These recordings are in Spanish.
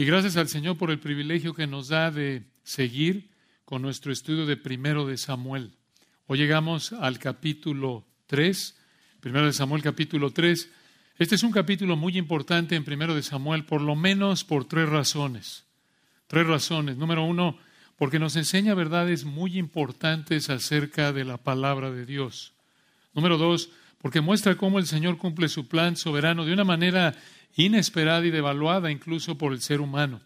Y gracias al Señor por el privilegio que nos da de seguir con nuestro estudio de primero de Samuel. Hoy llegamos al capítulo 3, primero de Samuel capítulo 3. Este es un capítulo muy importante en primero de Samuel, por lo menos por tres razones. Tres razones. Número uno, porque nos enseña verdades muy importantes acerca de la palabra de Dios. Número dos, porque muestra cómo el Señor cumple su plan soberano de una manera inesperada y devaluada incluso por el ser humano.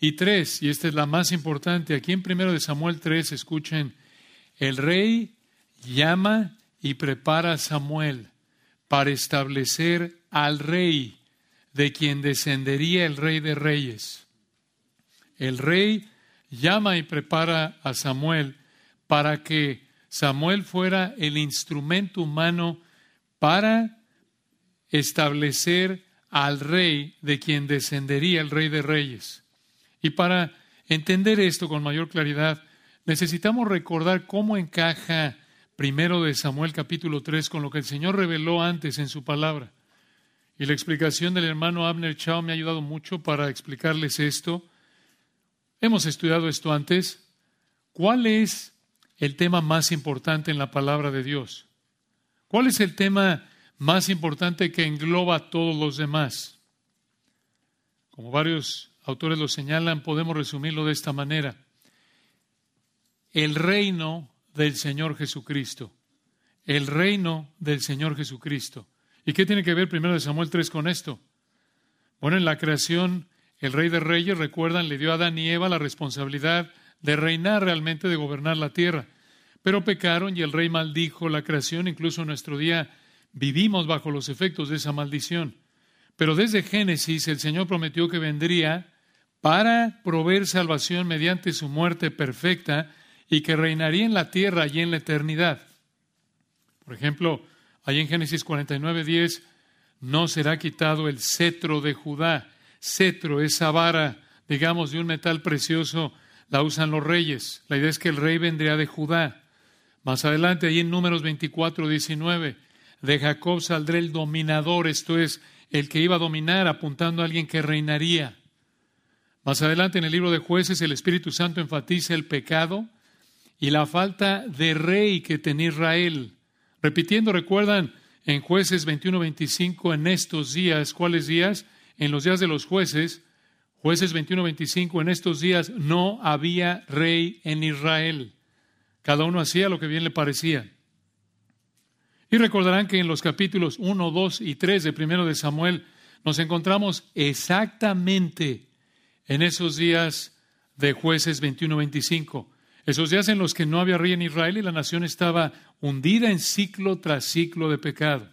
Y tres, y esta es la más importante, aquí en primero de Samuel 3, escuchen, el rey llama y prepara a Samuel para establecer al rey de quien descendería el rey de reyes. El rey llama y prepara a Samuel para que Samuel fuera el instrumento humano para establecer al rey de quien descendería el rey de reyes. Y para entender esto con mayor claridad, necesitamos recordar cómo encaja primero de Samuel capítulo 3 con lo que el Señor reveló antes en su palabra. Y la explicación del hermano Abner Chao me ha ayudado mucho para explicarles esto. Hemos estudiado esto antes. ¿Cuál es el tema más importante en la palabra de Dios? ¿Cuál es el tema más importante que engloba a todos los demás? Como varios autores lo señalan, podemos resumirlo de esta manera. El reino del Señor Jesucristo. El reino del Señor Jesucristo. ¿Y qué tiene que ver primero de Samuel 3 con esto? Bueno, en la creación el rey de reyes, recuerdan, le dio a Adán y Eva la responsabilidad de reinar realmente, de gobernar la tierra. Pero pecaron y el rey maldijo la creación, incluso en nuestro día vivimos bajo los efectos de esa maldición. Pero desde Génesis el Señor prometió que vendría para proveer salvación mediante su muerte perfecta y que reinaría en la tierra y en la eternidad. Por ejemplo, ahí en Génesis 49, 10, no será quitado el cetro de Judá cetro, esa vara, digamos, de un metal precioso, la usan los reyes. La idea es que el rey vendría de Judá. Más adelante, ahí en Números 24, 19, de Jacob saldrá el dominador, esto es, el que iba a dominar, apuntando a alguien que reinaría. Más adelante, en el libro de jueces, el Espíritu Santo enfatiza el pecado y la falta de rey que tenía Israel. Repitiendo, recuerdan en jueces 21, 25, en estos días, ¿cuáles días? en los días de los jueces, jueces 21-25, en estos días no había rey en Israel. Cada uno hacía lo que bien le parecía. Y recordarán que en los capítulos 1, 2 y 3 de primero de Samuel nos encontramos exactamente en esos días de jueces 21-25. Esos días en los que no había rey en Israel y la nación estaba hundida en ciclo tras ciclo de pecado.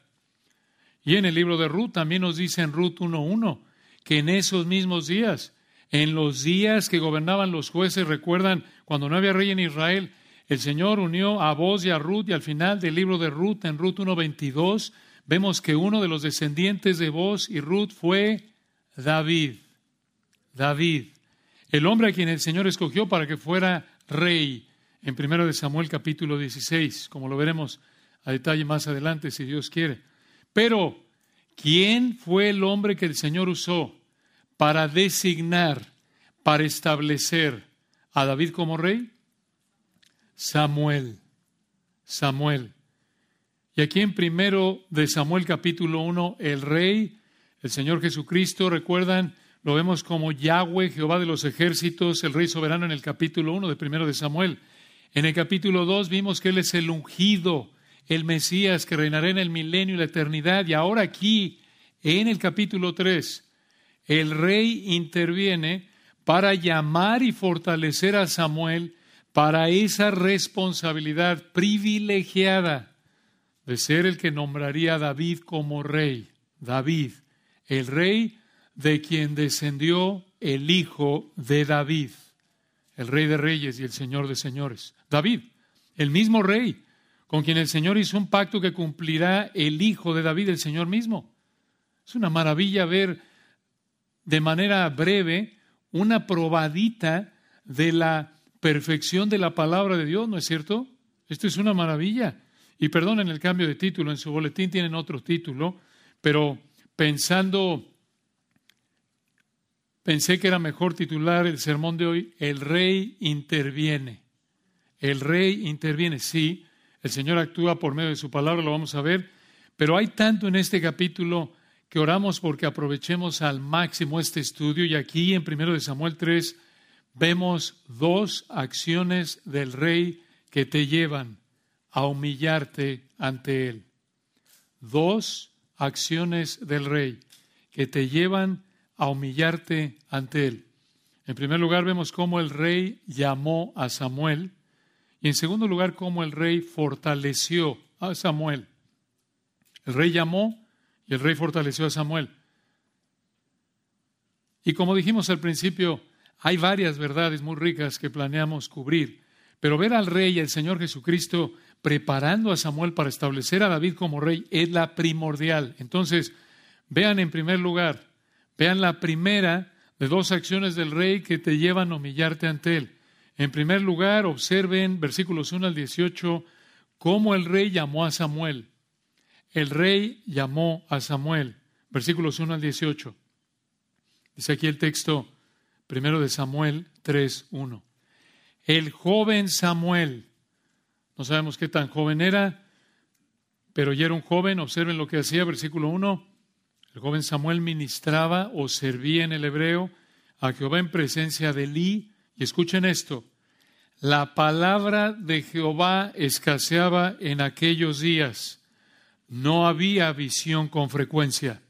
Y en el libro de Ruth también nos dice en Ruth 1.1 que en esos mismos días, en los días que gobernaban los jueces, recuerdan cuando no había rey en Israel, el Señor unió a vos y a Ruth y al final del libro de Ruth, en Ruth 1.22, vemos que uno de los descendientes de vos y Ruth fue David. David, el hombre a quien el Señor escogió para que fuera rey, en 1 de Samuel capítulo 16, como lo veremos a detalle más adelante, si Dios quiere. Pero, ¿quién fue el hombre que el Señor usó para designar, para establecer a David como rey? Samuel. Samuel. Y aquí en primero de Samuel capítulo 1, el rey, el Señor Jesucristo, recuerdan, lo vemos como Yahweh, Jehová de los ejércitos, el rey soberano en el capítulo 1 de primero de Samuel. En el capítulo 2 vimos que Él es el ungido, el Mesías que reinará en el milenio y la eternidad. Y ahora aquí, en el capítulo 3, el rey interviene para llamar y fortalecer a Samuel para esa responsabilidad privilegiada de ser el que nombraría a David como rey. David, el rey de quien descendió el hijo de David, el rey de reyes y el señor de señores. David, el mismo rey con quien el Señor hizo un pacto que cumplirá el Hijo de David, el Señor mismo. Es una maravilla ver de manera breve una probadita de la perfección de la palabra de Dios, ¿no es cierto? Esto es una maravilla. Y perdonen el cambio de título, en su boletín tienen otro título, pero pensando pensé que era mejor titular el sermón de hoy, El rey interviene. El rey interviene, sí, el Señor actúa por medio de su palabra, lo vamos a ver, pero hay tanto en este capítulo que oramos porque aprovechemos al máximo este estudio y aquí en 1 Samuel 3 vemos dos acciones del rey que te llevan a humillarte ante él. Dos acciones del rey que te llevan a humillarte ante él. En primer lugar vemos cómo el rey llamó a Samuel y en segundo lugar cómo el rey fortaleció a Samuel. El rey llamó y el rey fortaleció a Samuel. Y como dijimos al principio, hay varias verdades muy ricas que planeamos cubrir, pero ver al rey y al Señor Jesucristo preparando a Samuel para establecer a David como rey es la primordial. Entonces, vean en primer lugar, vean la primera de dos acciones del rey que te llevan a humillarte ante él. En primer lugar, observen versículos 1 al 18, cómo el rey llamó a Samuel. El rey llamó a Samuel. Versículos 1 al 18. Dice aquí el texto, primero de Samuel 3, 1. El joven Samuel, no sabemos qué tan joven era, pero ya era un joven, observen lo que hacía, versículo 1. El joven Samuel ministraba o servía en el hebreo a Jehová en presencia de Elí. Y escuchen esto, la palabra de Jehová escaseaba en aquellos días. No había visión con frecuencia.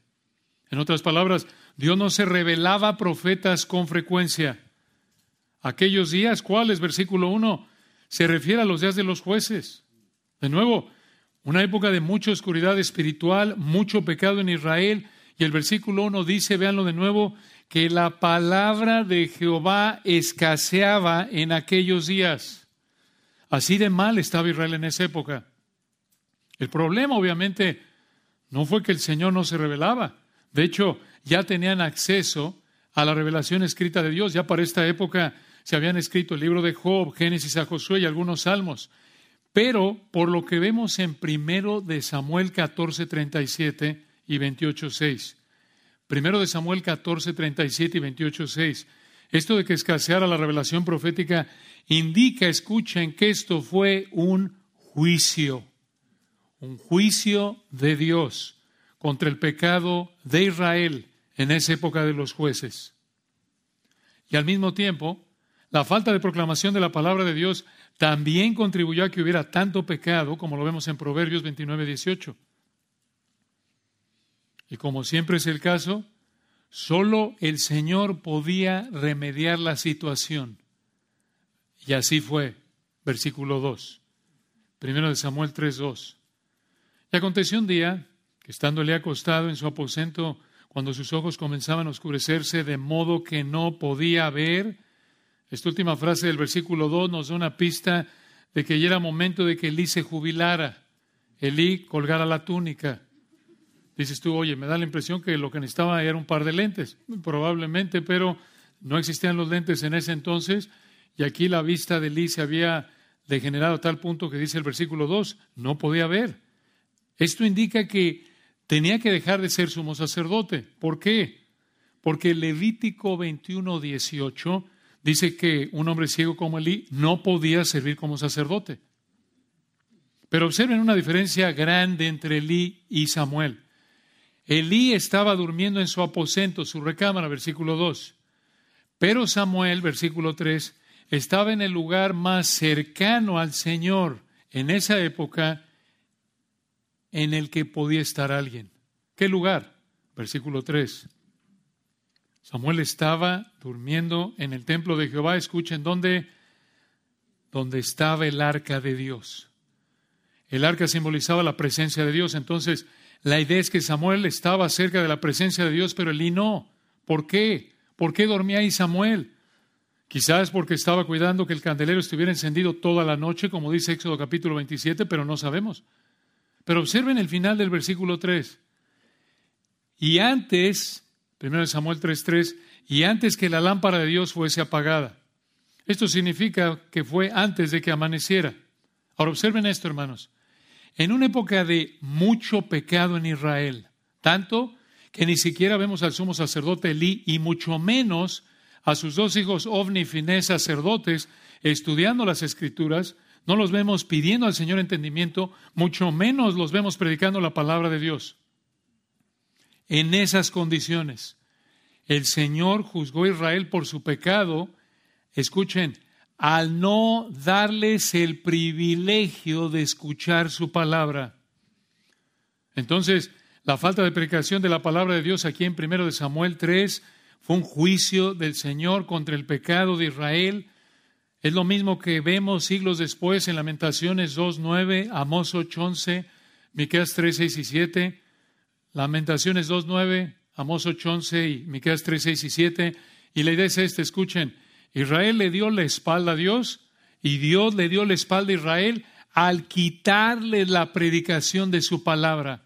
En otras palabras, Dios no se revelaba a profetas con frecuencia. Aquellos días, ¿cuáles? Versículo 1, se refiere a los días de los jueces. De nuevo, una época de mucha oscuridad espiritual, mucho pecado en Israel. Y el versículo 1 dice, véanlo de nuevo, que la palabra de Jehová escaseaba en aquellos días. Así de mal estaba Israel en esa época. El problema, obviamente, no fue que el Señor no se revelaba. De hecho, ya tenían acceso a la revelación escrita de Dios. Ya para esta época se habían escrito el libro de Job, Génesis a Josué y algunos salmos. Pero por lo que vemos en primero de Samuel 14, 37 y 28, 6. Primero de Samuel 14, 37 y 28, 6. Esto de que escaseara la revelación profética indica, escuchen, que esto fue un juicio, un juicio de Dios contra el pecado de Israel en esa época de los jueces. Y al mismo tiempo, la falta de proclamación de la palabra de Dios también contribuyó a que hubiera tanto pecado, como lo vemos en Proverbios 29, 18. Y como siempre es el caso, solo el Señor podía remediar la situación. Y así fue, versículo 2, primero de Samuel 3, 2. Y aconteció un día que estándole acostado en su aposento, cuando sus ojos comenzaban a oscurecerse de modo que no podía ver, esta última frase del versículo 2 nos da una pista de que ya era momento de que Elí se jubilara, Elí colgara la túnica. Dices tú, oye, me da la impresión que lo que necesitaba era un par de lentes, probablemente, pero no existían los lentes en ese entonces, y aquí la vista de Elí se había degenerado a tal punto que dice el versículo 2, no podía ver. Esto indica que tenía que dejar de ser sumo sacerdote. ¿Por qué? Porque Levítico 21, 18 dice que un hombre ciego como Elí no podía servir como sacerdote. Pero observen una diferencia grande entre Elí y Samuel. Elí estaba durmiendo en su aposento, su recámara, versículo 2. Pero Samuel, versículo 3, estaba en el lugar más cercano al Señor en esa época en el que podía estar alguien. ¿Qué lugar? Versículo 3. Samuel estaba durmiendo en el templo de Jehová. Escuchen, ¿dónde? Donde estaba el arca de Dios. El arca simbolizaba la presencia de Dios. Entonces, la idea es que Samuel estaba cerca de la presencia de Dios, pero Elí no. ¿Por qué? ¿Por qué dormía ahí Samuel? Quizás porque estaba cuidando que el candelero estuviera encendido toda la noche, como dice Éxodo capítulo 27, pero no sabemos. Pero observen el final del versículo 3. Y antes, 1 Samuel 3:3, y antes que la lámpara de Dios fuese apagada. Esto significa que fue antes de que amaneciera. Ahora observen esto, hermanos. En una época de mucho pecado en Israel, tanto que ni siquiera vemos al sumo sacerdote Elí y mucho menos a sus dos hijos Ovni y Finés sacerdotes estudiando las escrituras, no los vemos pidiendo al Señor entendimiento, mucho menos los vemos predicando la palabra de Dios. En esas condiciones, el Señor juzgó a Israel por su pecado, escuchen, al no darles el privilegio de escuchar su palabra. Entonces, la falta de predicación de la palabra de Dios aquí en 1 Samuel 3 fue un juicio del Señor contra el pecado de Israel. Es lo mismo que vemos siglos después en Lamentaciones 2.9, Amós 8.11, Miqueas 3, 6 y 7, Lamentaciones 2.9, Amós 8.11 y Miqueas 3, 6 y 7. Y la idea es esta, escuchen, Israel le dio la espalda a Dios y Dios le dio la espalda a Israel al quitarle la predicación de su palabra.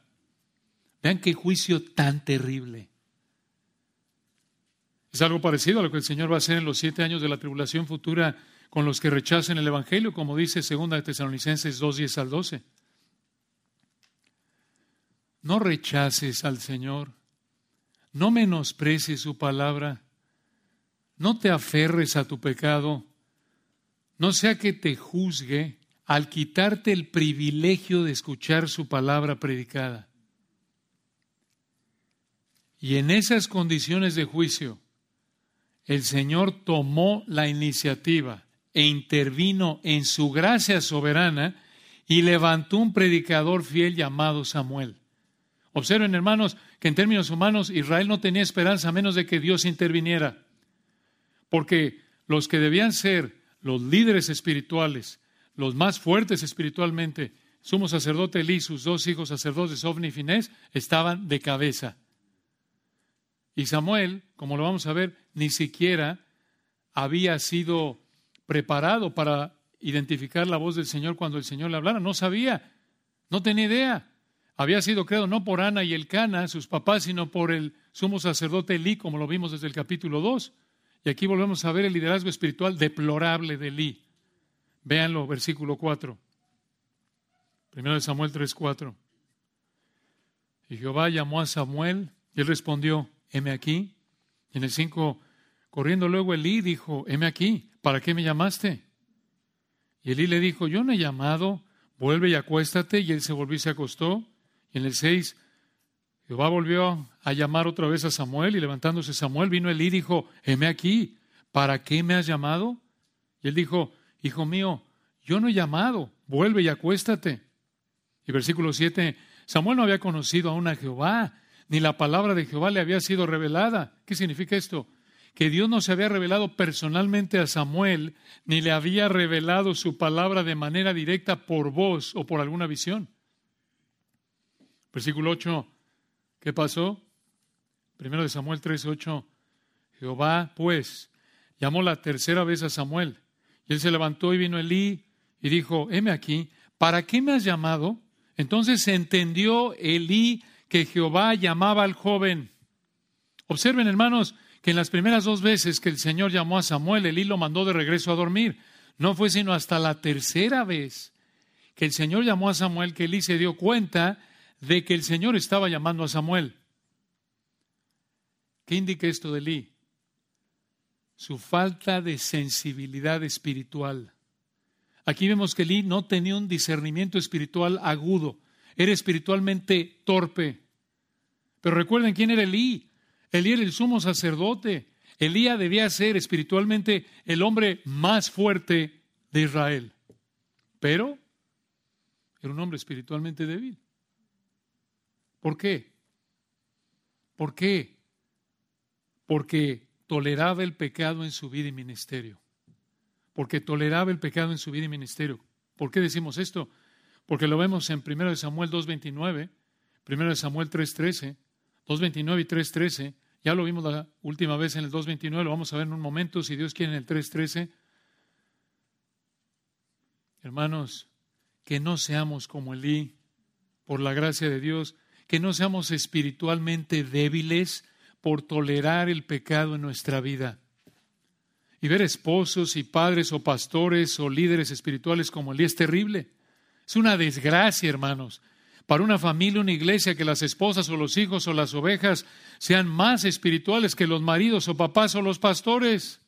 Vean qué juicio tan terrible. Es algo parecido a lo que el Señor va a hacer en los siete años de la tribulación futura con los que rechacen el Evangelio, como dice 2 de Tesalonicenses 2, 10 al 12. No rechaces al Señor, no menosprecies su palabra. No te aferres a tu pecado, no sea que te juzgue al quitarte el privilegio de escuchar su palabra predicada. Y en esas condiciones de juicio, el Señor tomó la iniciativa e intervino en su gracia soberana y levantó un predicador fiel llamado Samuel. Observen, hermanos, que en términos humanos Israel no tenía esperanza a menos de que Dios interviniera. Porque los que debían ser los líderes espirituales, los más fuertes espiritualmente, sumo sacerdote Elí, sus dos hijos sacerdotes, Ofni y Finés, estaban de cabeza. Y Samuel, como lo vamos a ver, ni siquiera había sido preparado para identificar la voz del Señor cuando el Señor le hablara. No sabía, no tenía idea. Había sido creado no por Ana y Elcana, sus papás, sino por el sumo sacerdote Elí, como lo vimos desde el capítulo 2. Y aquí volvemos a ver el liderazgo espiritual deplorable de Elí. Véanlo, versículo 4. Primero de Samuel 3, 4. Y Jehová llamó a Samuel y él respondió, heme aquí. Y en el 5, corriendo luego Elí dijo, heme aquí, ¿para qué me llamaste? Y Elí le dijo, yo no he llamado, vuelve y acuéstate. Y él se volvió y se acostó. Y en el 6, Jehová volvió a llamar otra vez a Samuel y levantándose Samuel vino Elí y dijo, heme aquí, ¿para qué me has llamado? Y él dijo, hijo mío, yo no he llamado, vuelve y acuéstate. Y versículo 7, Samuel no había conocido aún a Jehová, ni la palabra de Jehová le había sido revelada. ¿Qué significa esto? Que Dios no se había revelado personalmente a Samuel, ni le había revelado su palabra de manera directa por voz o por alguna visión. Versículo 8, ¿Qué pasó? Primero de Samuel 3:8. Jehová, pues, llamó la tercera vez a Samuel. Y él se levantó y vino Elí y dijo, heme aquí, ¿para qué me has llamado? Entonces entendió Elí que Jehová llamaba al joven. Observen, hermanos, que en las primeras dos veces que el Señor llamó a Samuel, Elí lo mandó de regreso a dormir. No fue sino hasta la tercera vez que el Señor llamó a Samuel que Elí se dio cuenta de que el Señor estaba llamando a Samuel. ¿Qué indica esto de Elí? Su falta de sensibilidad espiritual. Aquí vemos que Elí no tenía un discernimiento espiritual agudo, era espiritualmente torpe. Pero recuerden quién era Elí. Elí era el sumo sacerdote. Elías debía ser espiritualmente el hombre más fuerte de Israel. Pero era un hombre espiritualmente débil. ¿Por qué? ¿Por qué? Porque toleraba el pecado en su vida y ministerio. Porque toleraba el pecado en su vida y ministerio. ¿Por qué decimos esto? Porque lo vemos en 1 Samuel 2.29, 1 Samuel 3.13, 2.29 y 3.13. Ya lo vimos la última vez en el 2.29, lo vamos a ver en un momento, si Dios quiere, en el 3.13. Hermanos, que no seamos como Elí, por la gracia de Dios, que no seamos espiritualmente débiles por tolerar el pecado en nuestra vida. Y ver esposos y padres o pastores o líderes espirituales como él es terrible. Es una desgracia, hermanos. Para una familia, una iglesia, que las esposas o los hijos o las ovejas sean más espirituales que los maridos o papás o los pastores.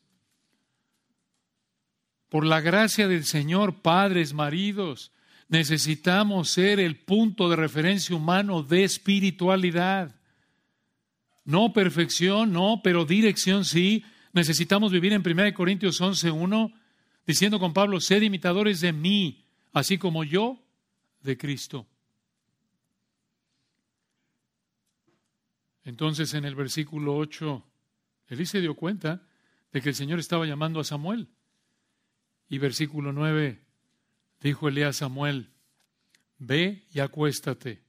Por la gracia del Señor, padres, maridos, necesitamos ser el punto de referencia humano de espiritualidad. No perfección, no, pero dirección sí. Necesitamos vivir en 1 Corintios 11.1 diciendo con Pablo, sed imitadores de mí, así como yo de Cristo. Entonces en el versículo 8, Elí se dio cuenta de que el Señor estaba llamando a Samuel. Y versículo 9, dijo Elías a Samuel, ve y acuéstate.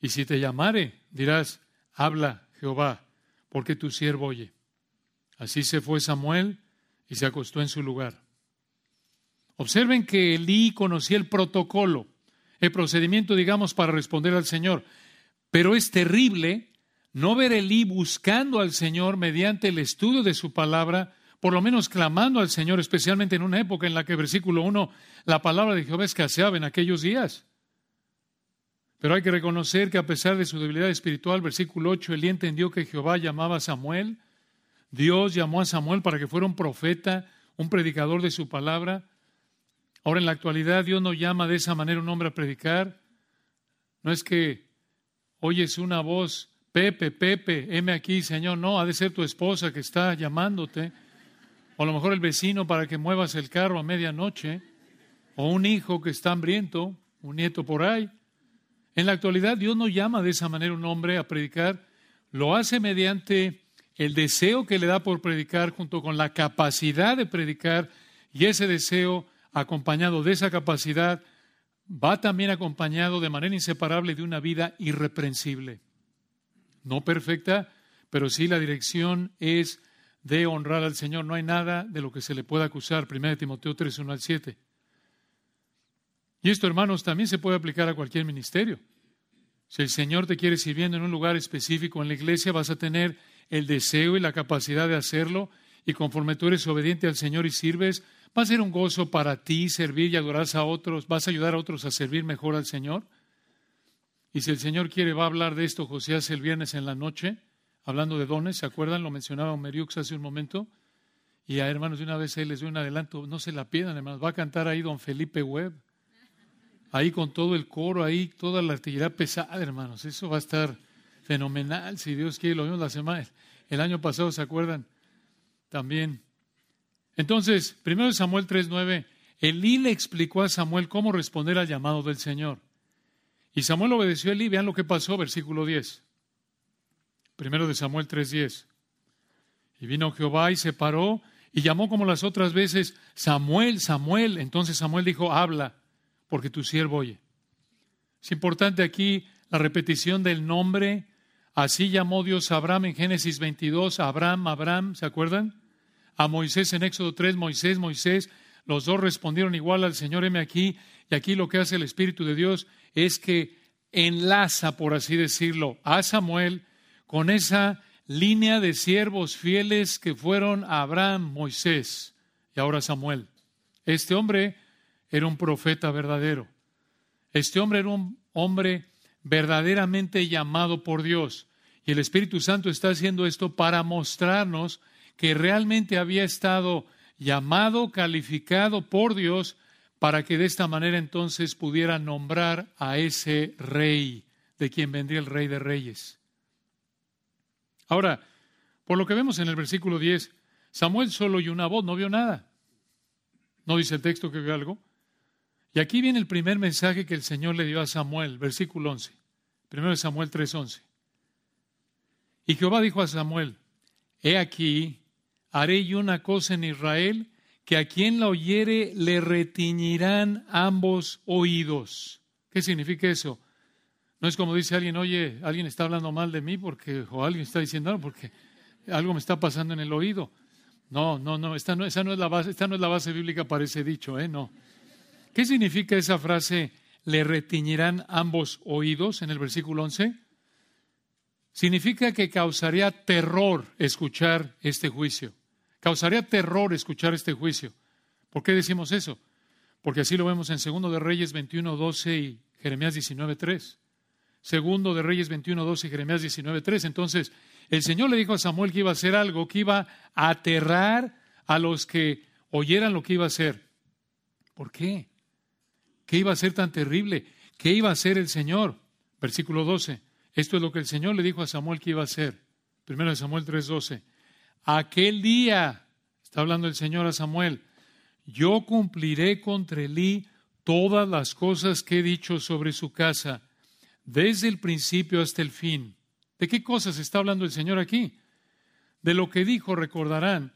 Y si te llamare, dirás, habla Jehová, porque tu siervo oye. Así se fue Samuel y se acostó en su lugar. Observen que Elí conocía el protocolo, el procedimiento, digamos, para responder al Señor. Pero es terrible no ver Elí buscando al Señor mediante el estudio de su palabra, por lo menos clamando al Señor, especialmente en una época en la que, versículo 1, la palabra de Jehová escaseaba en aquellos días. Pero hay que reconocer que a pesar de su debilidad espiritual, versículo 8, Elí entendió que Jehová llamaba a Samuel. Dios llamó a Samuel para que fuera un profeta, un predicador de su palabra. Ahora en la actualidad Dios no llama de esa manera un hombre a predicar. No es que oyes una voz, Pepe, Pepe, heme aquí, Señor. No, ha de ser tu esposa que está llamándote. O a lo mejor el vecino para que muevas el carro a medianoche. O un hijo que está hambriento, un nieto por ahí. En la actualidad Dios no llama de esa manera un hombre a predicar. Lo hace mediante el deseo que le da por predicar junto con la capacidad de predicar y ese deseo acompañado de esa capacidad, va también acompañado de manera inseparable de una vida irreprensible. No perfecta, pero sí la dirección es de honrar al Señor. No hay nada de lo que se le pueda acusar. 1 Timoteo 3, 1 al 7. Y esto, hermanos, también se puede aplicar a cualquier ministerio. Si el Señor te quiere sirviendo en un lugar específico en la iglesia, vas a tener el deseo y la capacidad de hacerlo. Y conforme tú eres obediente al Señor y sirves, Va a ser un gozo para ti servir y adorar a otros. Vas a ayudar a otros a servir mejor al Señor. Y si el Señor quiere, va a hablar de esto José hace el viernes en la noche, hablando de dones. ¿Se acuerdan? Lo mencionaba Meriux hace un momento. Y a hermanos, de una vez él les doy un adelanto. No se la pierdan, hermanos. Va a cantar ahí don Felipe Webb. Ahí con todo el coro, ahí toda la artillería pesada, hermanos. Eso va a estar fenomenal, si Dios quiere. Lo vimos la semana. El año pasado, ¿se acuerdan? También entonces, primero Samuel 3:9, Elí le explicó a Samuel cómo responder al llamado del Señor. Y Samuel obedeció a Elí. Vean lo que pasó, versículo 10. Primero de Samuel 3:10. Y vino Jehová y se paró y llamó como las otras veces, Samuel, Samuel. Entonces Samuel dijo, habla, porque tu siervo oye. Es importante aquí la repetición del nombre. Así llamó Dios a Abraham en Génesis 22, Abraham, Abraham, ¿se acuerdan? a Moisés en Éxodo 3, Moisés, Moisés, los dos respondieron igual al Señor, heme aquí, y aquí lo que hace el Espíritu de Dios es que enlaza, por así decirlo, a Samuel con esa línea de siervos fieles que fueron Abraham, Moisés y ahora Samuel. Este hombre era un profeta verdadero. Este hombre era un hombre verdaderamente llamado por Dios. Y el Espíritu Santo está haciendo esto para mostrarnos que realmente había estado llamado, calificado por Dios para que de esta manera entonces pudiera nombrar a ese rey, de quien vendría el rey de reyes. Ahora, por lo que vemos en el versículo 10, Samuel solo oyó una voz, no vio nada. ¿No dice el texto que vio algo? Y aquí viene el primer mensaje que el Señor le dio a Samuel, versículo 11. Primero de Samuel 3:11. Y Jehová dijo a Samuel, He aquí, haré yo una cosa en Israel, que a quien la oyere le retiñirán ambos oídos. ¿Qué significa eso? No es como dice alguien, oye, alguien está hablando mal de mí porque, o alguien está diciendo algo porque algo me está pasando en el oído. No, no, no, esta no, esa no es la base, esta no es la base bíblica para ese dicho, ¿eh? No. ¿Qué significa esa frase, le retiñirán ambos oídos en el versículo 11? Significa que causaría terror escuchar este juicio. Causaría terror escuchar este juicio. ¿Por qué decimos eso? Porque así lo vemos en 2 de Reyes 21, 12 y Jeremías 19, 3. segundo de Reyes 21, 12 y Jeremías 19, 3. Entonces, el Señor le dijo a Samuel que iba a hacer algo, que iba a aterrar a los que oyeran lo que iba a hacer. ¿Por qué? ¿Qué iba a ser tan terrible? ¿Qué iba a hacer el Señor? Versículo 12. Esto es lo que el Señor le dijo a Samuel que iba a hacer. Primero de Samuel 3:12. Aquel día, está hablando el Señor a Samuel, yo cumpliré contra Elí todas las cosas que he dicho sobre su casa, desde el principio hasta el fin. ¿De qué cosas está hablando el Señor aquí? De lo que dijo, recordarán,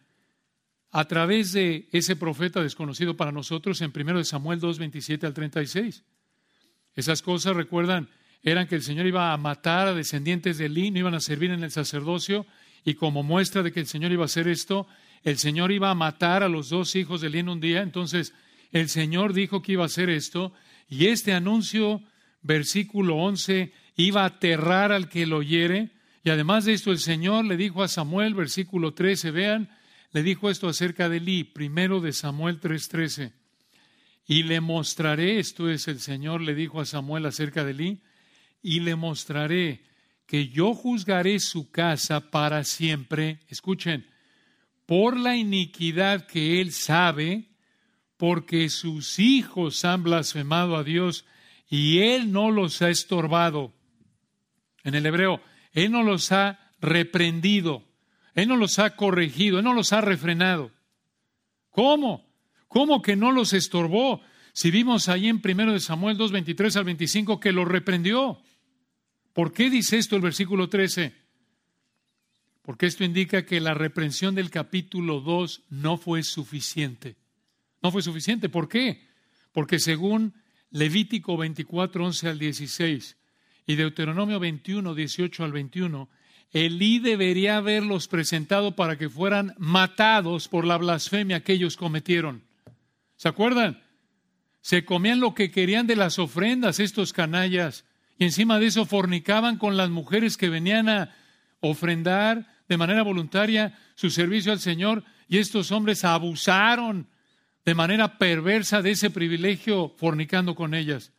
a través de ese profeta desconocido para nosotros en 1 Samuel 2, 27 al 36. Esas cosas, recuerdan, eran que el Señor iba a matar a descendientes de Elí, no iban a servir en el sacerdocio, y como muestra de que el Señor iba a hacer esto, el Señor iba a matar a los dos hijos de Elí en un día. Entonces, el Señor dijo que iba a hacer esto, y este anuncio, versículo 11, iba a aterrar al que lo oyere. Y además de esto, el Señor le dijo a Samuel, versículo 13, vean, le dijo esto acerca de Elí, primero de Samuel 3:13. Y le mostraré, esto es el Señor le dijo a Samuel acerca de Elí, y le mostraré que yo juzgaré su casa para siempre, escuchen, por la iniquidad que él sabe, porque sus hijos han blasfemado a Dios y él no los ha estorbado. En el hebreo, él no los ha reprendido. Él no los ha corregido, Él no los ha refrenado. ¿Cómo? ¿Cómo que no los estorbó? Si vimos ahí en 1 Samuel 2, 23 al 25 que los reprendió. ¿Por qué dice esto el versículo 13? Porque esto indica que la reprensión del capítulo 2 no fue suficiente. No fue suficiente. ¿Por qué? Porque según Levítico 24, 11 al 16 y Deuteronomio 21, 18 al 21, Elí debería haberlos presentado para que fueran matados por la blasfemia que ellos cometieron. ¿Se acuerdan? Se comían lo que querían de las ofrendas estos canallas y encima de eso fornicaban con las mujeres que venían a ofrendar de manera voluntaria su servicio al Señor y estos hombres abusaron de manera perversa de ese privilegio fornicando con ellas.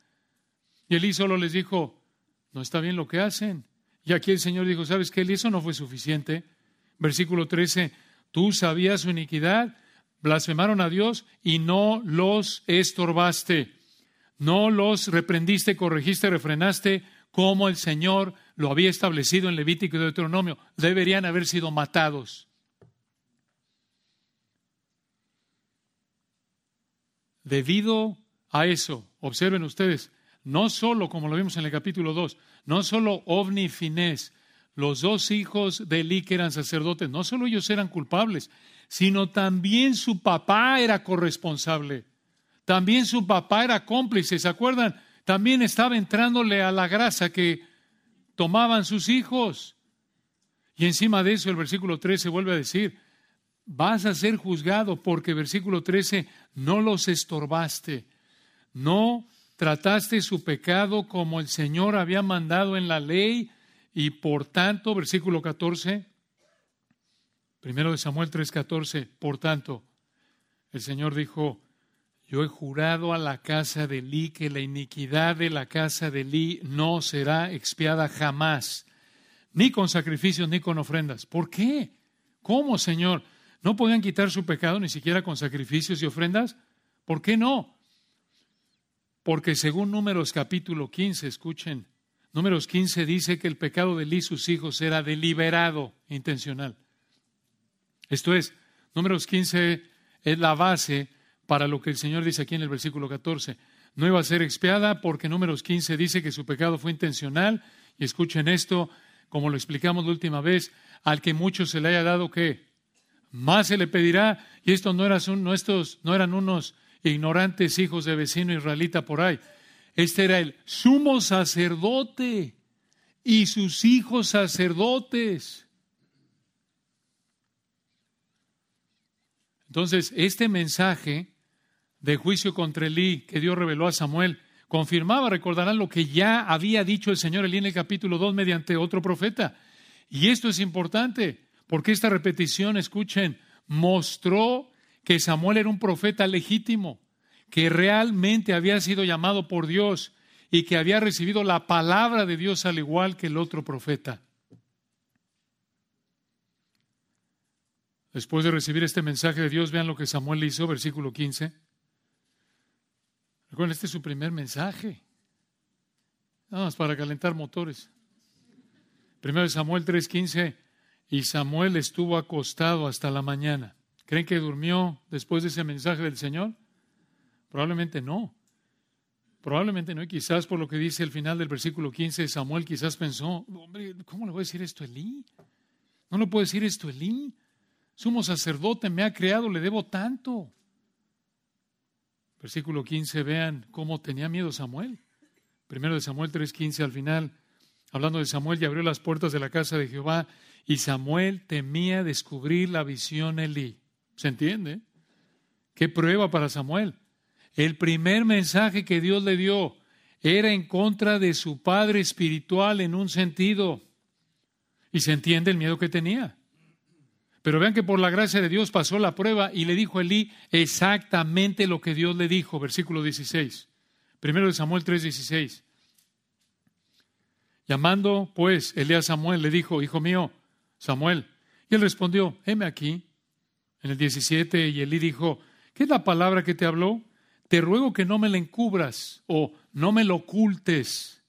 Y Elí solo les dijo, no está bien lo que hacen. Y aquí el Señor dijo, ¿sabes qué? Eso no fue suficiente. Versículo 13, tú sabías su iniquidad, blasfemaron a Dios y no los estorbaste. No los reprendiste, corregiste, refrenaste como el Señor lo había establecido en Levítico y Deuteronomio. Deberían haber sido matados. Debido a eso, observen ustedes, no solo, como lo vimos en el capítulo 2, no solo Ovni y Finés, los dos hijos de Eli que eran sacerdotes, no solo ellos eran culpables, sino también su papá era corresponsable. También su papá era cómplice, ¿se acuerdan? También estaba entrándole a la grasa que tomaban sus hijos. Y encima de eso el versículo 13 vuelve a decir, vas a ser juzgado porque versículo 13, no los estorbaste, no trataste su pecado como el Señor había mandado en la ley y por tanto, versículo 14, primero de Samuel 3:14, por tanto, el Señor dijo, yo he jurado a la casa de Li que la iniquidad de la casa de Li no será expiada jamás, ni con sacrificios ni con ofrendas. ¿Por qué? ¿Cómo, Señor? ¿No podían quitar su pecado ni siquiera con sacrificios y ofrendas? ¿Por qué no? Porque según Números capítulo 15, escuchen, Números 15 dice que el pecado de Eli y sus hijos era deliberado, intencional. Esto es, Números 15 es la base para lo que el Señor dice aquí en el versículo 14. No iba a ser expiada porque Números 15 dice que su pecado fue intencional. Y escuchen esto, como lo explicamos la última vez, al que mucho se le haya dado que más se le pedirá. Y estos no eran, no, estos no eran unos ignorantes hijos de vecino israelita por ahí. Este era el sumo sacerdote y sus hijos sacerdotes. Entonces, este mensaje de juicio contra Elí que Dios reveló a Samuel confirmaba, recordarán lo que ya había dicho el Señor Elí en el capítulo 2 mediante otro profeta. Y esto es importante, porque esta repetición, escuchen, mostró que Samuel era un profeta legítimo, que realmente había sido llamado por Dios y que había recibido la palabra de Dios al igual que el otro profeta. Después de recibir este mensaje de Dios, vean lo que Samuel hizo, versículo 15. Recuerden, este es su primer mensaje. Nada más para calentar motores. Primero Samuel 3:15, y Samuel estuvo acostado hasta la mañana. ¿Creen que durmió después de ese mensaje del Señor? Probablemente no. Probablemente no, y quizás por lo que dice el final del versículo 15, Samuel quizás pensó, hombre, ¿cómo le voy a decir esto a Elí? No le puedo decir esto a Elí. Sumo sacerdote me ha creado, le debo tanto. Versículo 15, vean cómo tenía miedo Samuel. Primero de Samuel 3:15 al final, hablando de Samuel, y abrió las puertas de la casa de Jehová, y Samuel temía descubrir la visión Elí. ¿Se entiende? ¿Qué prueba para Samuel? El primer mensaje que Dios le dio era en contra de su padre espiritual en un sentido. Y se entiende el miedo que tenía. Pero vean que por la gracia de Dios pasó la prueba y le dijo a Elí exactamente lo que Dios le dijo, versículo 16. Primero de Samuel 3:16. Llamando pues Elías a Samuel, le dijo, Hijo mío, Samuel. Y él respondió, heme aquí. En el 17, y Elí dijo, ¿qué es la palabra que te habló? Te ruego que no me la encubras o no me lo ocultes.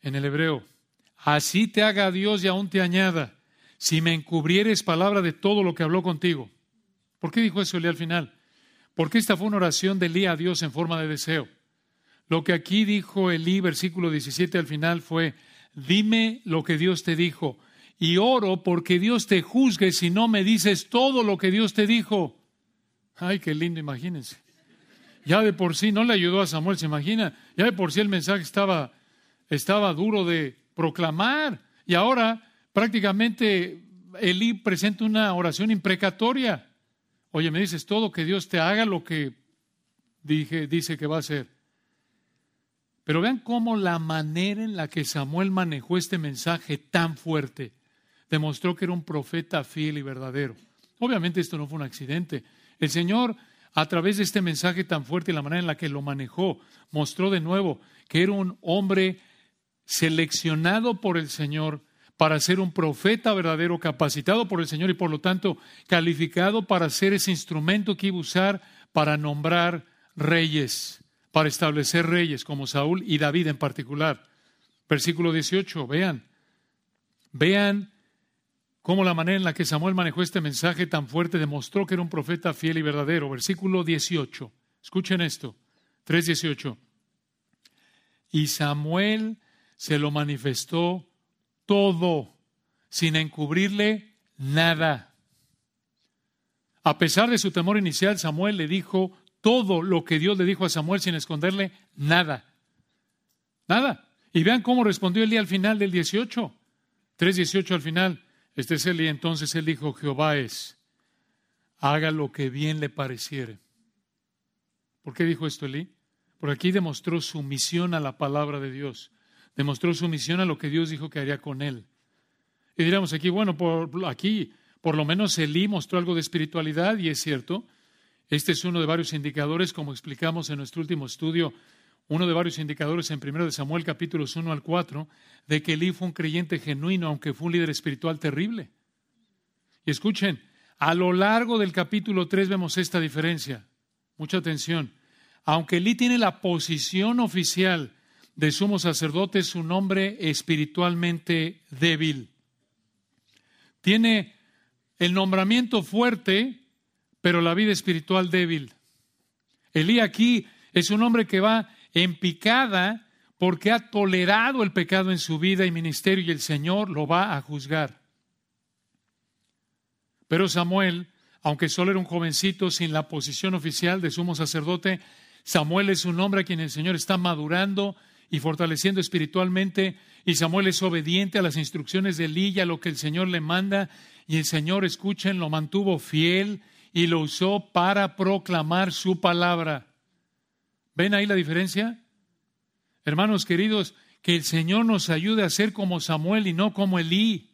En el hebreo, así te haga Dios y aún te añada, si me encubrieres palabra de todo lo que habló contigo. ¿Por qué dijo eso Elí al final? Porque esta fue una oración de Elí a Dios en forma de deseo. Lo que aquí dijo Elí, versículo 17 al final, fue, dime lo que Dios te dijo y oro porque Dios te juzgue si no me dices todo lo que Dios te dijo. Ay, qué lindo, imagínense. Ya de por sí no le ayudó a Samuel, se imagina. Ya de por sí el mensaje estaba, estaba duro de proclamar. Y ahora prácticamente Elí presenta una oración imprecatoria. Oye, me dices todo, que Dios te haga lo que dije, dice que va a hacer. Pero vean cómo la manera en la que Samuel manejó este mensaje tan fuerte demostró que era un profeta fiel y verdadero. Obviamente esto no fue un accidente. El Señor a través de este mensaje tan fuerte y la manera en la que lo manejó, mostró de nuevo que era un hombre seleccionado por el Señor para ser un profeta verdadero, capacitado por el Señor y por lo tanto calificado para ser ese instrumento que iba a usar para nombrar reyes, para establecer reyes como Saúl y David en particular. Versículo 18, vean, vean cómo la manera en la que Samuel manejó este mensaje tan fuerte demostró que era un profeta fiel y verdadero. Versículo 18. Escuchen esto. 3.18. Y Samuel se lo manifestó todo, sin encubrirle nada. A pesar de su temor inicial, Samuel le dijo todo lo que Dios le dijo a Samuel sin esconderle nada. Nada. Y vean cómo respondió Elí al final del 18. 3.18 al final. Este es Elí. Entonces él dijo, Jehová es, haga lo que bien le pareciere. ¿Por qué dijo esto Elí? Porque aquí demostró su misión a la palabra de Dios. Demostró su misión a lo que Dios dijo que haría con él. Y diríamos aquí, bueno, por, aquí por lo menos Elí mostró algo de espiritualidad y es cierto. Este es uno de varios indicadores, como explicamos en nuestro último estudio, uno de varios indicadores en 1 de Samuel capítulos 1 al 4 de que Elí fue un creyente genuino, aunque fue un líder espiritual terrible. Y escuchen, a lo largo del capítulo 3 vemos esta diferencia. Mucha atención. Aunque Elí tiene la posición oficial de sumo sacerdote, es un hombre espiritualmente débil. Tiene el nombramiento fuerte, pero la vida espiritual débil. Elí aquí es un hombre que va en picada porque ha tolerado el pecado en su vida y ministerio y el Señor lo va a juzgar. Pero Samuel, aunque solo era un jovencito sin la posición oficial de sumo sacerdote, Samuel es un hombre a quien el Señor está madurando y fortaleciendo espiritualmente, y Samuel es obediente a las instrucciones de Elí a lo que el Señor le manda, y el Señor, escuchen, lo mantuvo fiel y lo usó para proclamar su palabra. ¿Ven ahí la diferencia? Hermanos queridos, que el Señor nos ayude a ser como Samuel y no como Elí.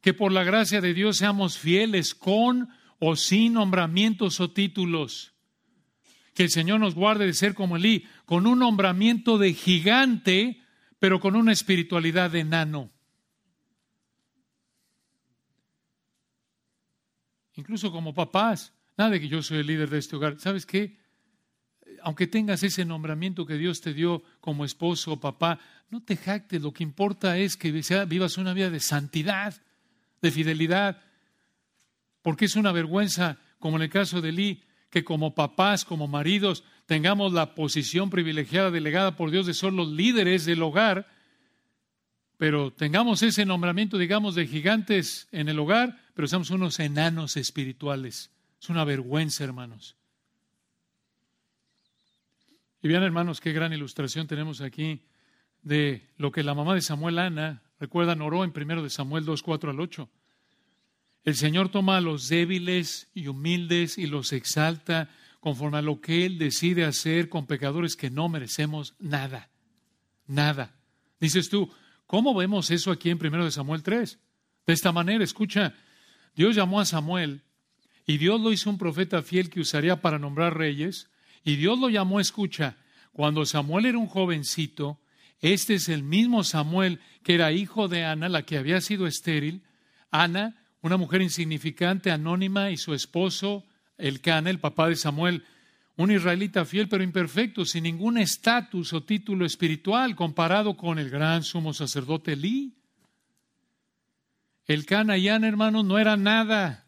Que por la gracia de Dios seamos fieles con o sin nombramientos o títulos. Que el Señor nos guarde de ser como Elí, con un nombramiento de gigante, pero con una espiritualidad de enano. Incluso como papás, nada de que yo soy el líder de este hogar. ¿Sabes qué? Aunque tengas ese nombramiento que Dios te dio como esposo o papá, no te jactes. Lo que importa es que vivas una vida de santidad, de fidelidad. Porque es una vergüenza, como en el caso de Elí, que como papás, como maridos, tengamos la posición privilegiada delegada por Dios de ser los líderes del hogar, pero tengamos ese nombramiento, digamos, de gigantes en el hogar, pero somos unos enanos espirituales. Es una vergüenza, hermanos. Y vean, hermanos, qué gran ilustración tenemos aquí de lo que la mamá de Samuel, Ana, recuerdan, oró en primero de Samuel 2, 4 al 8. El Señor toma a los débiles y humildes y los exalta conforme a lo que Él decide hacer con pecadores que no merecemos nada. Nada. Dices tú, ¿cómo vemos eso aquí en 1 Samuel 3? De esta manera, escucha, Dios llamó a Samuel y Dios lo hizo un profeta fiel que usaría para nombrar reyes y Dios lo llamó, escucha, cuando Samuel era un jovencito, este es el mismo Samuel que era hijo de Ana, la que había sido estéril. Ana una mujer insignificante, anónima, y su esposo, el Cana, el papá de Samuel, un israelita fiel pero imperfecto, sin ningún estatus o título espiritual comparado con el gran sumo sacerdote Elí. El Cana y Ana, hermanos, no era nada,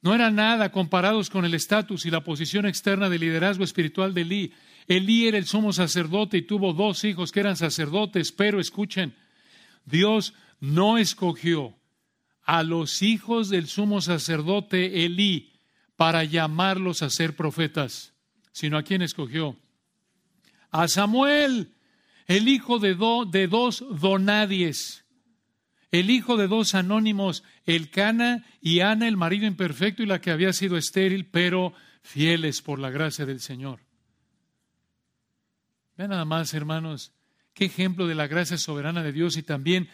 no era nada comparados con el estatus y la posición externa de liderazgo espiritual de Elí. Elí era el sumo sacerdote y tuvo dos hijos que eran sacerdotes, pero escuchen, Dios no escogió a los hijos del sumo sacerdote Elí para llamarlos a ser profetas, sino a quien escogió. A Samuel, el hijo de, de dos donadies, el hijo de dos anónimos, el Cana y Ana, el marido imperfecto y la que había sido estéril, pero fieles por la gracia del Señor. Vean nada más, hermanos, qué ejemplo de la gracia soberana de Dios y también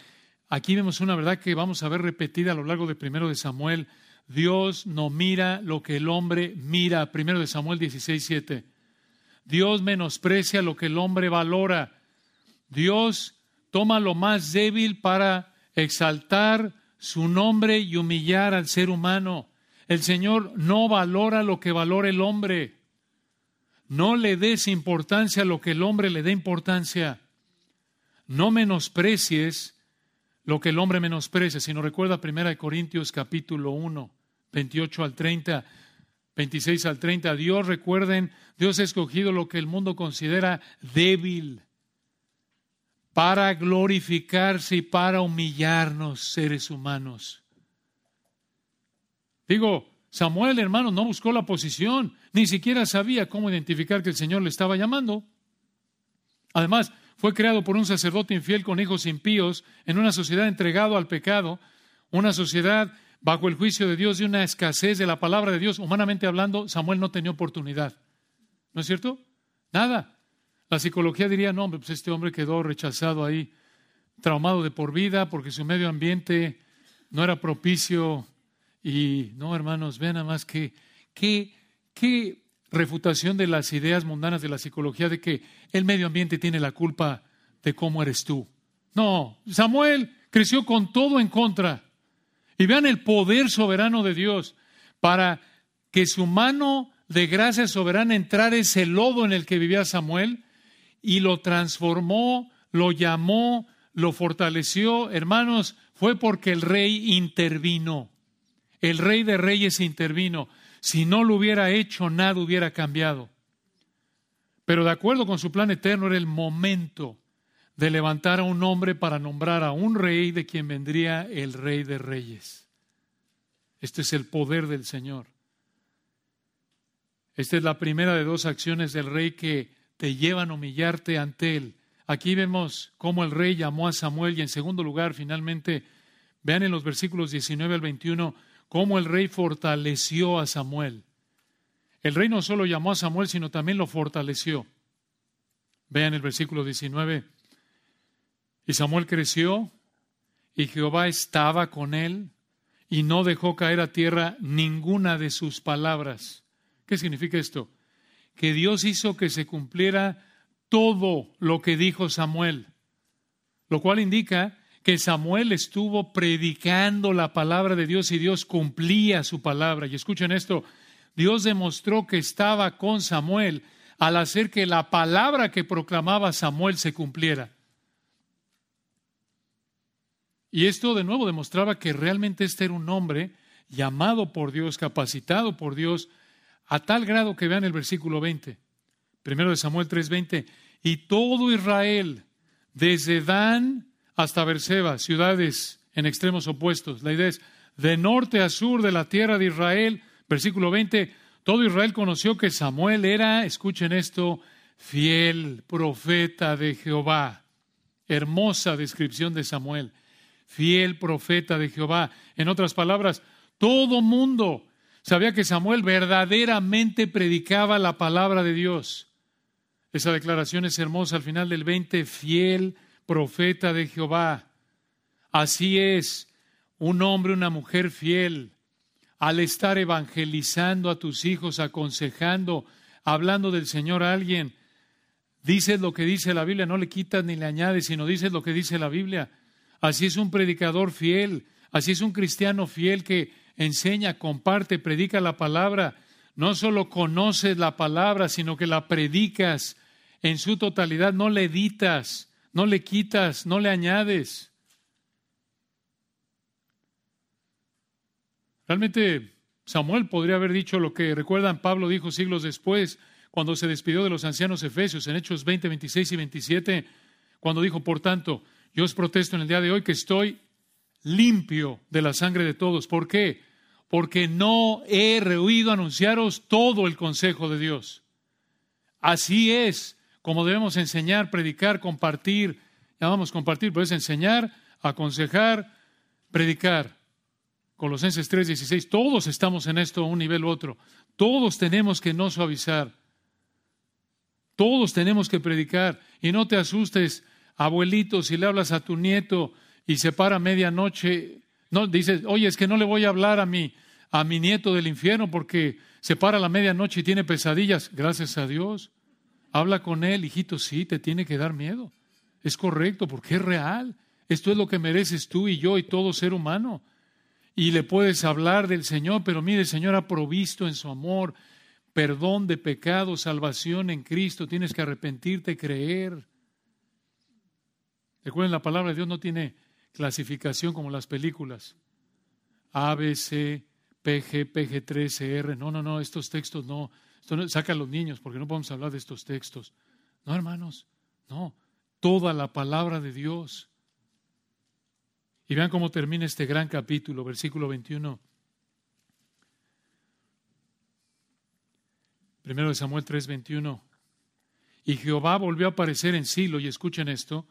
Aquí vemos una verdad que vamos a ver repetida a lo largo de primero de Samuel. Dios no mira lo que el hombre mira. Primero de Samuel 16, 7. Dios menosprecia lo que el hombre valora. Dios toma lo más débil para exaltar su nombre y humillar al ser humano. El Señor no valora lo que valora el hombre. No le des importancia a lo que el hombre le dé importancia. No menosprecies lo que el hombre menosprecia, sino recuerda 1 Corintios capítulo 1, 28 al 30, 26 al 30. Dios, recuerden, Dios ha escogido lo que el mundo considera débil para glorificarse y para humillarnos, seres humanos. Digo, Samuel, hermano, no buscó la posición, ni siquiera sabía cómo identificar que el Señor le estaba llamando. Además, fue creado por un sacerdote infiel con hijos impíos en una sociedad entregada al pecado, una sociedad bajo el juicio de Dios y una escasez de la palabra de Dios. Humanamente hablando, Samuel no tenía oportunidad. ¿No es cierto? Nada. La psicología diría, no, pues este hombre quedó rechazado ahí, traumado de por vida porque su medio ambiente no era propicio. Y no, hermanos, vean nada más que, qué refutación de las ideas mundanas de la psicología de que el medio ambiente tiene la culpa de cómo eres tú. No, Samuel creció con todo en contra. Y vean el poder soberano de Dios para que su mano de gracia soberana entrara ese lodo en el que vivía Samuel y lo transformó, lo llamó, lo fortaleció. Hermanos, fue porque el rey intervino. El rey de reyes intervino. Si no lo hubiera hecho, nada hubiera cambiado. Pero de acuerdo con su plan eterno era el momento de levantar a un hombre para nombrar a un rey de quien vendría el rey de reyes. Este es el poder del Señor. Esta es la primera de dos acciones del rey que te llevan a humillarte ante él. Aquí vemos cómo el rey llamó a Samuel y en segundo lugar, finalmente, vean en los versículos 19 al 21, cómo el rey fortaleció a Samuel. El rey no solo llamó a Samuel, sino también lo fortaleció. Vean el versículo 19. Y Samuel creció y Jehová estaba con él y no dejó caer a tierra ninguna de sus palabras. ¿Qué significa esto? que Dios hizo que se cumpliera todo lo que dijo Samuel, lo cual indica que Samuel estuvo predicando la palabra de Dios y Dios cumplía su palabra. Y escuchen esto, Dios demostró que estaba con Samuel al hacer que la palabra que proclamaba Samuel se cumpliera. Y esto de nuevo demostraba que realmente este era un hombre llamado por Dios, capacitado por Dios, a tal grado que vean el versículo 20, primero de Samuel 3:20, y todo Israel, desde Dan hasta Berseba, ciudades en extremos opuestos. La idea es, de norte a sur de la tierra de Israel, versículo 20, todo Israel conoció que Samuel era, escuchen esto, fiel profeta de Jehová. Hermosa descripción de Samuel. Fiel profeta de Jehová. En otras palabras, todo mundo sabía que Samuel verdaderamente predicaba la palabra de Dios. Esa declaración es hermosa al final del 20, fiel profeta de Jehová. Así es, un hombre, una mujer fiel, al estar evangelizando a tus hijos, aconsejando, hablando del Señor a alguien, dices lo que dice la Biblia, no le quitas ni le añades, sino dices lo que dice la Biblia. Así es un predicador fiel, así es un cristiano fiel que enseña, comparte, predica la palabra. No solo conoces la palabra, sino que la predicas en su totalidad, no le editas, no le quitas, no le añades. Realmente Samuel podría haber dicho lo que recuerdan Pablo dijo siglos después, cuando se despidió de los ancianos efesios en Hechos 20, 26 y 27, cuando dijo, por tanto, yo os protesto en el día de hoy que estoy limpio de la sangre de todos. ¿Por qué? Porque no he rehuido anunciaros todo el consejo de Dios. Así es como debemos enseñar, predicar, compartir. Llamamos compartir, pues enseñar, aconsejar, predicar. Colosenses 3:16, todos estamos en esto a un nivel u otro. Todos tenemos que no suavizar. Todos tenemos que predicar. Y no te asustes, abuelito, si le hablas a tu nieto y se para medianoche, no dices, oye, es que no le voy a hablar a mi, a mi nieto del infierno porque se para a la medianoche y tiene pesadillas. Gracias a Dios. Habla con él, hijito, sí, te tiene que dar miedo. Es correcto porque es real. Esto es lo que mereces tú y yo y todo ser humano. Y le puedes hablar del Señor, pero mire, el Señor ha provisto en su amor perdón de pecado, salvación en Cristo. Tienes que arrepentirte, creer. Recuerden, la palabra de Dios no tiene clasificación como las películas. A, B, C, PG, PG3, CR. No, no, no, estos textos no. Saca a los niños porque no podemos hablar de estos textos. No, hermanos, no. Toda la palabra de Dios. Y vean cómo termina este gran capítulo, versículo 21. Primero de Samuel 3, 21. Y Jehová volvió a aparecer en Silo, y escuchen esto,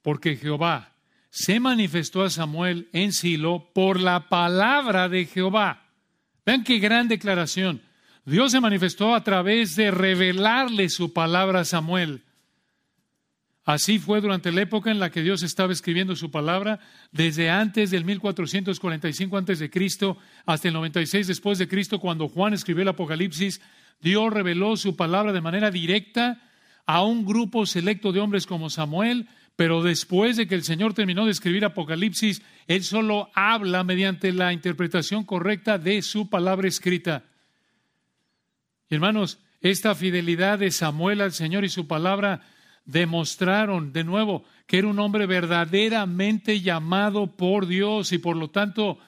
porque Jehová se manifestó a Samuel en Silo por la palabra de Jehová. Vean qué gran declaración. Dios se manifestó a través de revelarle su palabra a Samuel. Así fue durante la época en la que Dios estaba escribiendo su palabra, desde antes del 1445 antes de Cristo hasta el 96 después de Cristo, cuando Juan escribió el Apocalipsis, Dios reveló su palabra de manera directa a un grupo selecto de hombres como Samuel, pero después de que el Señor terminó de escribir Apocalipsis, Él solo habla mediante la interpretación correcta de su palabra escrita. Y hermanos, esta fidelidad de Samuel al Señor y su palabra demostraron de nuevo que era un hombre verdaderamente llamado por Dios y por lo tanto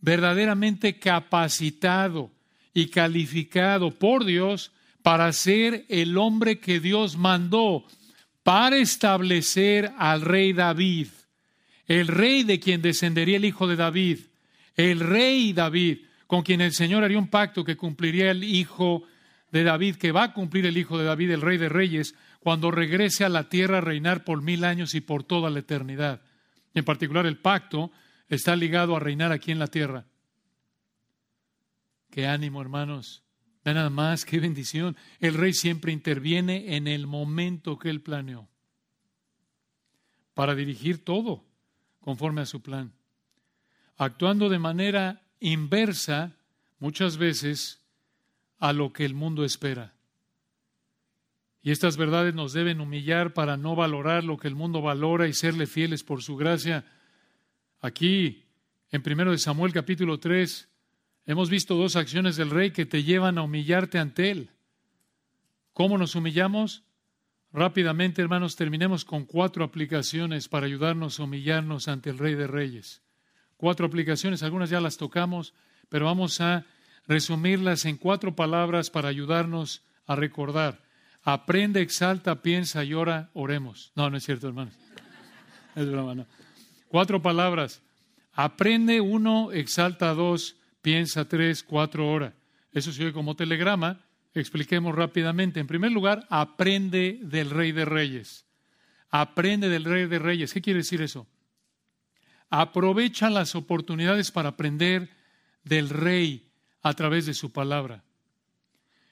verdaderamente capacitado y calificado por Dios para ser el hombre que Dios mandó para establecer al rey David, el rey de quien descendería el hijo de David, el rey David, con quien el Señor haría un pacto que cumpliría el hijo de David, que va a cumplir el hijo de David, el rey de reyes, cuando regrese a la tierra a reinar por mil años y por toda la eternidad. En particular, el pacto está ligado a reinar aquí en la tierra. Qué ánimo, hermanos. Nada más, qué bendición. El rey siempre interviene en el momento que él planeó para dirigir todo conforme a su plan, actuando de manera inversa muchas veces a lo que el mundo espera. Y estas verdades nos deben humillar para no valorar lo que el mundo valora y serle fieles por su gracia. Aquí, en 1 Samuel capítulo 3, hemos visto dos acciones del rey que te llevan a humillarte ante él. ¿Cómo nos humillamos? Rápidamente, hermanos, terminemos con cuatro aplicaciones para ayudarnos a humillarnos ante el Rey de Reyes. Cuatro aplicaciones, algunas ya las tocamos, pero vamos a resumirlas en cuatro palabras para ayudarnos a recordar. Aprende, exalta, piensa y ora, oremos. No, no es cierto, hermanos. Es broma, no. Cuatro palabras. Aprende, uno, exalta, dos, piensa, tres, cuatro, ora. Eso se oye como telegrama. Expliquemos rápidamente. En primer lugar, aprende del Rey de Reyes. Aprende del Rey de Reyes. ¿Qué quiere decir eso? Aprovecha las oportunidades para aprender del Rey a través de su palabra.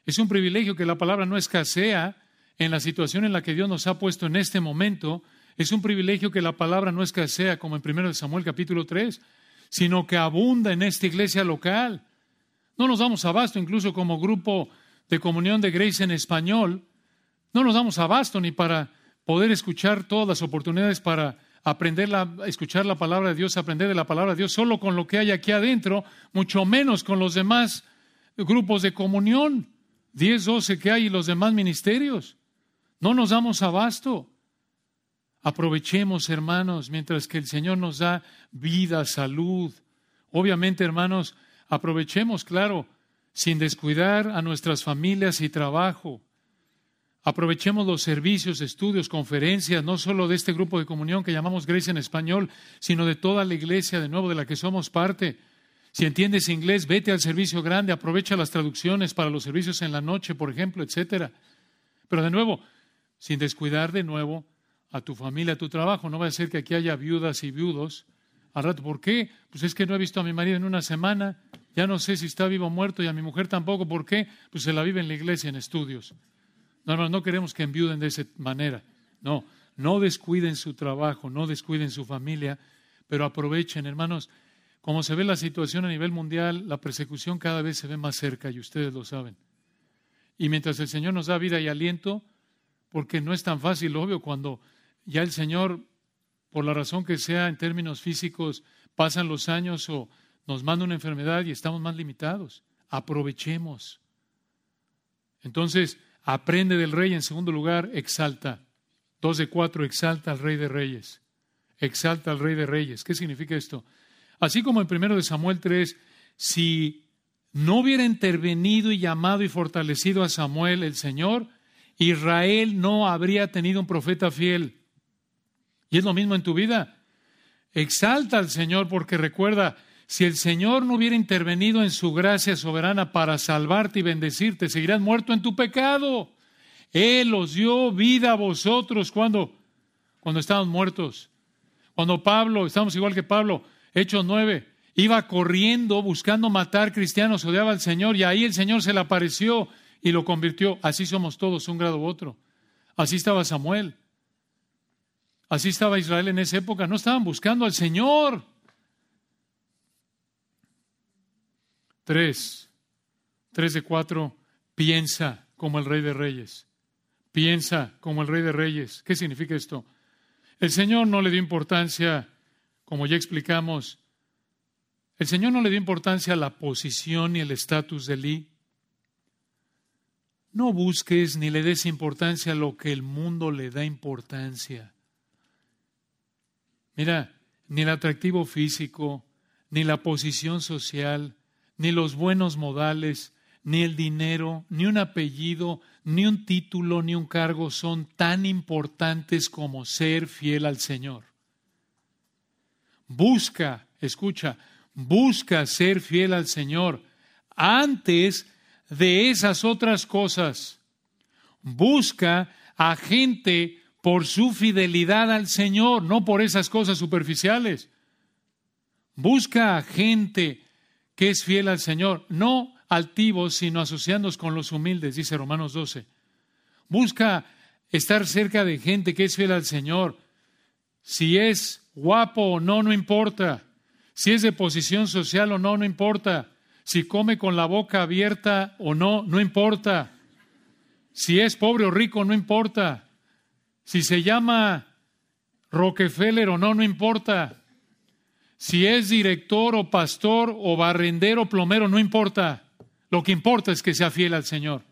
Es un privilegio que la palabra no escasea en la situación en la que Dios nos ha puesto en este momento. Es un privilegio que la palabra no escasea como en 1 Samuel capítulo 3, sino que abunda en esta iglesia local. No nos damos abasto incluso como grupo de comunión de Grace en español. No nos damos abasto ni para poder escuchar todas las oportunidades para aprender a escuchar la palabra de Dios, aprender de la palabra de Dios solo con lo que hay aquí adentro, mucho menos con los demás grupos de comunión. 10, 12 que hay y los demás ministerios. No nos damos abasto. Aprovechemos, hermanos, mientras que el Señor nos da vida, salud. Obviamente, hermanos, aprovechemos, claro, sin descuidar a nuestras familias y trabajo. Aprovechemos los servicios, estudios, conferencias, no solo de este grupo de comunión que llamamos Grecia en español, sino de toda la iglesia, de nuevo, de la que somos parte. Si entiendes inglés, vete al servicio grande, aprovecha las traducciones para los servicios en la noche, por ejemplo, etcétera. Pero de nuevo, sin descuidar de nuevo a tu familia, a tu trabajo. No va a ser que aquí haya viudas y viudos al rato. ¿Por qué? Pues es que no he visto a mi marido en una semana, ya no sé si está vivo o muerto, y a mi mujer tampoco. ¿Por qué? Pues se la vive en la iglesia, en estudios. No, no, no queremos que enviuden de esa manera. No, no descuiden su trabajo, no descuiden su familia, pero aprovechen, hermanos. Como se ve la situación a nivel mundial, la persecución cada vez se ve más cerca y ustedes lo saben. Y mientras el Señor nos da vida y aliento, porque no es tan fácil, obvio, cuando ya el Señor, por la razón que sea en términos físicos, pasan los años o nos manda una enfermedad y estamos más limitados. Aprovechemos. Entonces, aprende del rey. En segundo lugar, exalta. Dos de cuatro, exalta al rey de reyes. Exalta al rey de reyes. ¿Qué significa esto? Así como en primero de Samuel 3, si no hubiera intervenido y llamado y fortalecido a Samuel el Señor, Israel no habría tenido un profeta fiel. Y es lo mismo en tu vida. Exalta al Señor porque recuerda, si el Señor no hubiera intervenido en su gracia soberana para salvarte y bendecirte, seguirás muerto en tu pecado. Él os dio vida a vosotros cuando, cuando estábamos muertos. Cuando Pablo, estamos igual que Pablo, Hechos 9, iba corriendo buscando matar cristianos, odiaba al Señor y ahí el Señor se le apareció y lo convirtió. Así somos todos, un grado u otro. Así estaba Samuel. Así estaba Israel en esa época. No estaban buscando al Señor. Tres. Tres de cuatro. Piensa como el rey de reyes. Piensa como el rey de reyes. ¿Qué significa esto? El Señor no le dio importancia como ya explicamos, el Señor no le dio importancia a la posición y el estatus de Lee. No busques ni le des importancia a lo que el mundo le da importancia. Mira, ni el atractivo físico, ni la posición social, ni los buenos modales, ni el dinero, ni un apellido, ni un título, ni un cargo son tan importantes como ser fiel al Señor. Busca, escucha, busca ser fiel al Señor antes de esas otras cosas. Busca a gente por su fidelidad al Señor, no por esas cosas superficiales. Busca a gente que es fiel al Señor, no altivos, sino asociándonos con los humildes, dice Romanos 12. Busca estar cerca de gente que es fiel al Señor. Si es guapo o no, no importa. Si es de posición social o no, no importa. Si come con la boca abierta o no, no importa. Si es pobre o rico, no importa. Si se llama Rockefeller o no, no importa. Si es director o pastor o barrendero o plomero, no importa. Lo que importa es que sea fiel al Señor.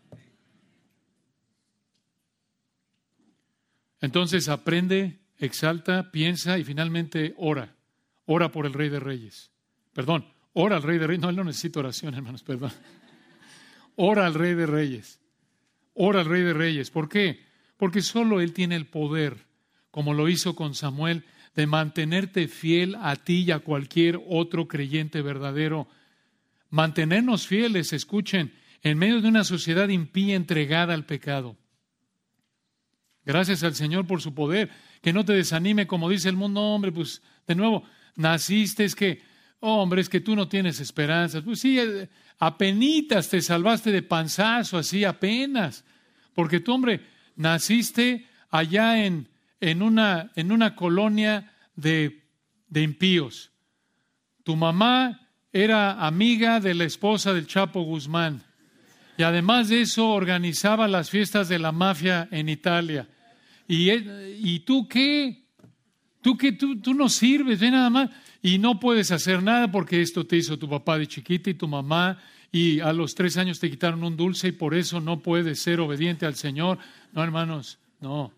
Entonces aprende, exalta, piensa y finalmente ora. Ora por el Rey de Reyes. Perdón, ora al Rey de Reyes. No, él no necesita oración, hermanos, perdón. Ora al Rey de Reyes. Ora al Rey de Reyes. ¿Por qué? Porque solo Él tiene el poder, como lo hizo con Samuel, de mantenerte fiel a ti y a cualquier otro creyente verdadero. Mantenernos fieles, escuchen, en medio de una sociedad impía entregada al pecado. Gracias al Señor por su poder. Que no te desanime como dice el mundo, hombre, pues de nuevo, naciste, es que, hombre, es que tú no tienes esperanzas. Pues sí, eh, apenitas te salvaste de panzazo, así apenas. Porque tú, hombre, naciste allá en, en, una, en una colonia de, de impíos. Tu mamá era amiga de la esposa del Chapo Guzmán. Y además de eso organizaba las fiestas de la mafia en Italia. ¿Y, y tú qué? ¿Tú qué? Tú, tú no sirves, ve nada más. Y no puedes hacer nada porque esto te hizo tu papá de chiquita y tu mamá. Y a los tres años te quitaron un dulce y por eso no puedes ser obediente al Señor. No, hermanos, no.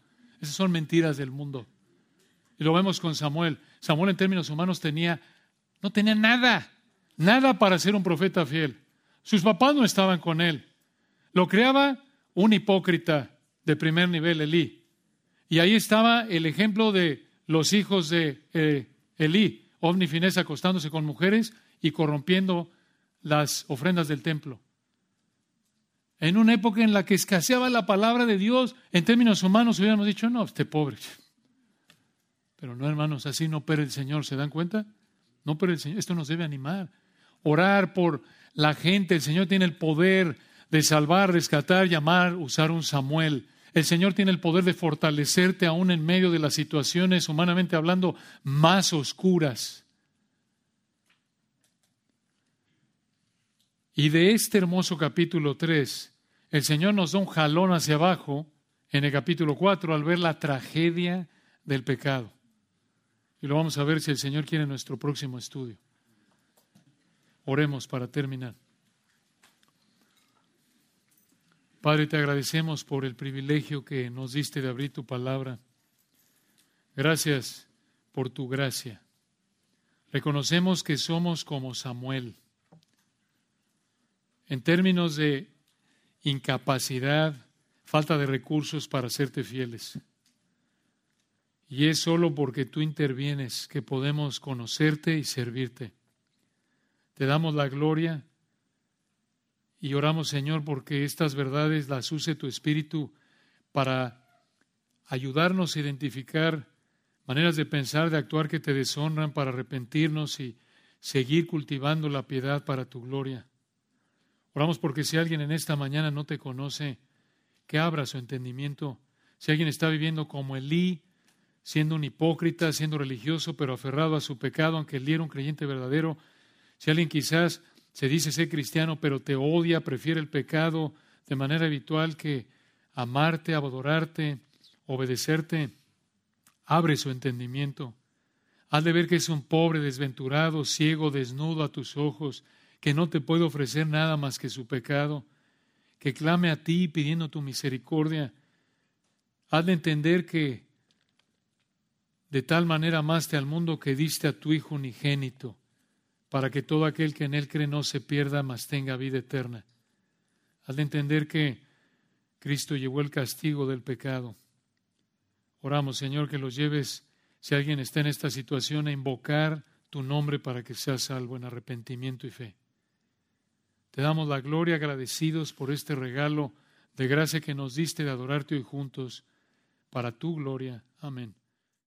Esas son mentiras del mundo. Y lo vemos con Samuel. Samuel en términos humanos tenía, no tenía nada, nada para ser un profeta fiel. Sus papás no estaban con él. Lo creaba un hipócrita de primer nivel, Elí. Y ahí estaba el ejemplo de los hijos de eh, Elí, Ovni acostándose con mujeres y corrompiendo las ofrendas del templo. En una época en la que escaseaba la palabra de Dios, en términos humanos hubiéramos dicho, no, este pobre. Pero no, hermanos, así no opera el Señor, ¿se dan cuenta? No opera el Señor, esto nos debe animar. Orar por la gente, el Señor tiene el poder de salvar, rescatar, llamar, usar un Samuel. El Señor tiene el poder de fortalecerte aún en medio de las situaciones, humanamente hablando, más oscuras. Y de este hermoso capítulo 3, el Señor nos da un jalón hacia abajo en el capítulo 4 al ver la tragedia del pecado. Y lo vamos a ver si el Señor quiere en nuestro próximo estudio. Oremos para terminar. Padre, te agradecemos por el privilegio que nos diste de abrir tu palabra. Gracias por tu gracia. Reconocemos que somos como Samuel. En términos de incapacidad, falta de recursos para serte fieles. Y es solo porque tú intervienes que podemos conocerte y servirte. Te damos la gloria y oramos, Señor, porque estas verdades las use tu Espíritu para ayudarnos a identificar maneras de pensar, de actuar que te deshonran, para arrepentirnos y seguir cultivando la piedad para tu gloria. Oramos porque si alguien en esta mañana no te conoce, que abra su entendimiento. Si alguien está viviendo como Elí, siendo un hipócrita, siendo religioso, pero aferrado a su pecado, aunque Elí era un creyente verdadero, si alguien quizás se dice ser cristiano, pero te odia, prefiere el pecado de manera habitual que amarte, adorarte, obedecerte. Abre su entendimiento. Haz de ver que es un pobre, desventurado, ciego, desnudo a tus ojos, que no te puede ofrecer nada más que su pecado, que clame a ti pidiendo tu misericordia. Haz de entender que de tal manera amaste al mundo que diste a tu Hijo unigénito para que todo aquel que en Él cree no se pierda, mas tenga vida eterna. Haz de entender que Cristo llevó el castigo del pecado. Oramos, Señor, que los lleves, si alguien está en esta situación, a invocar tu nombre para que sea salvo en arrepentimiento y fe. Te damos la gloria agradecidos por este regalo de gracia que nos diste de adorarte hoy juntos, para tu gloria. Amén.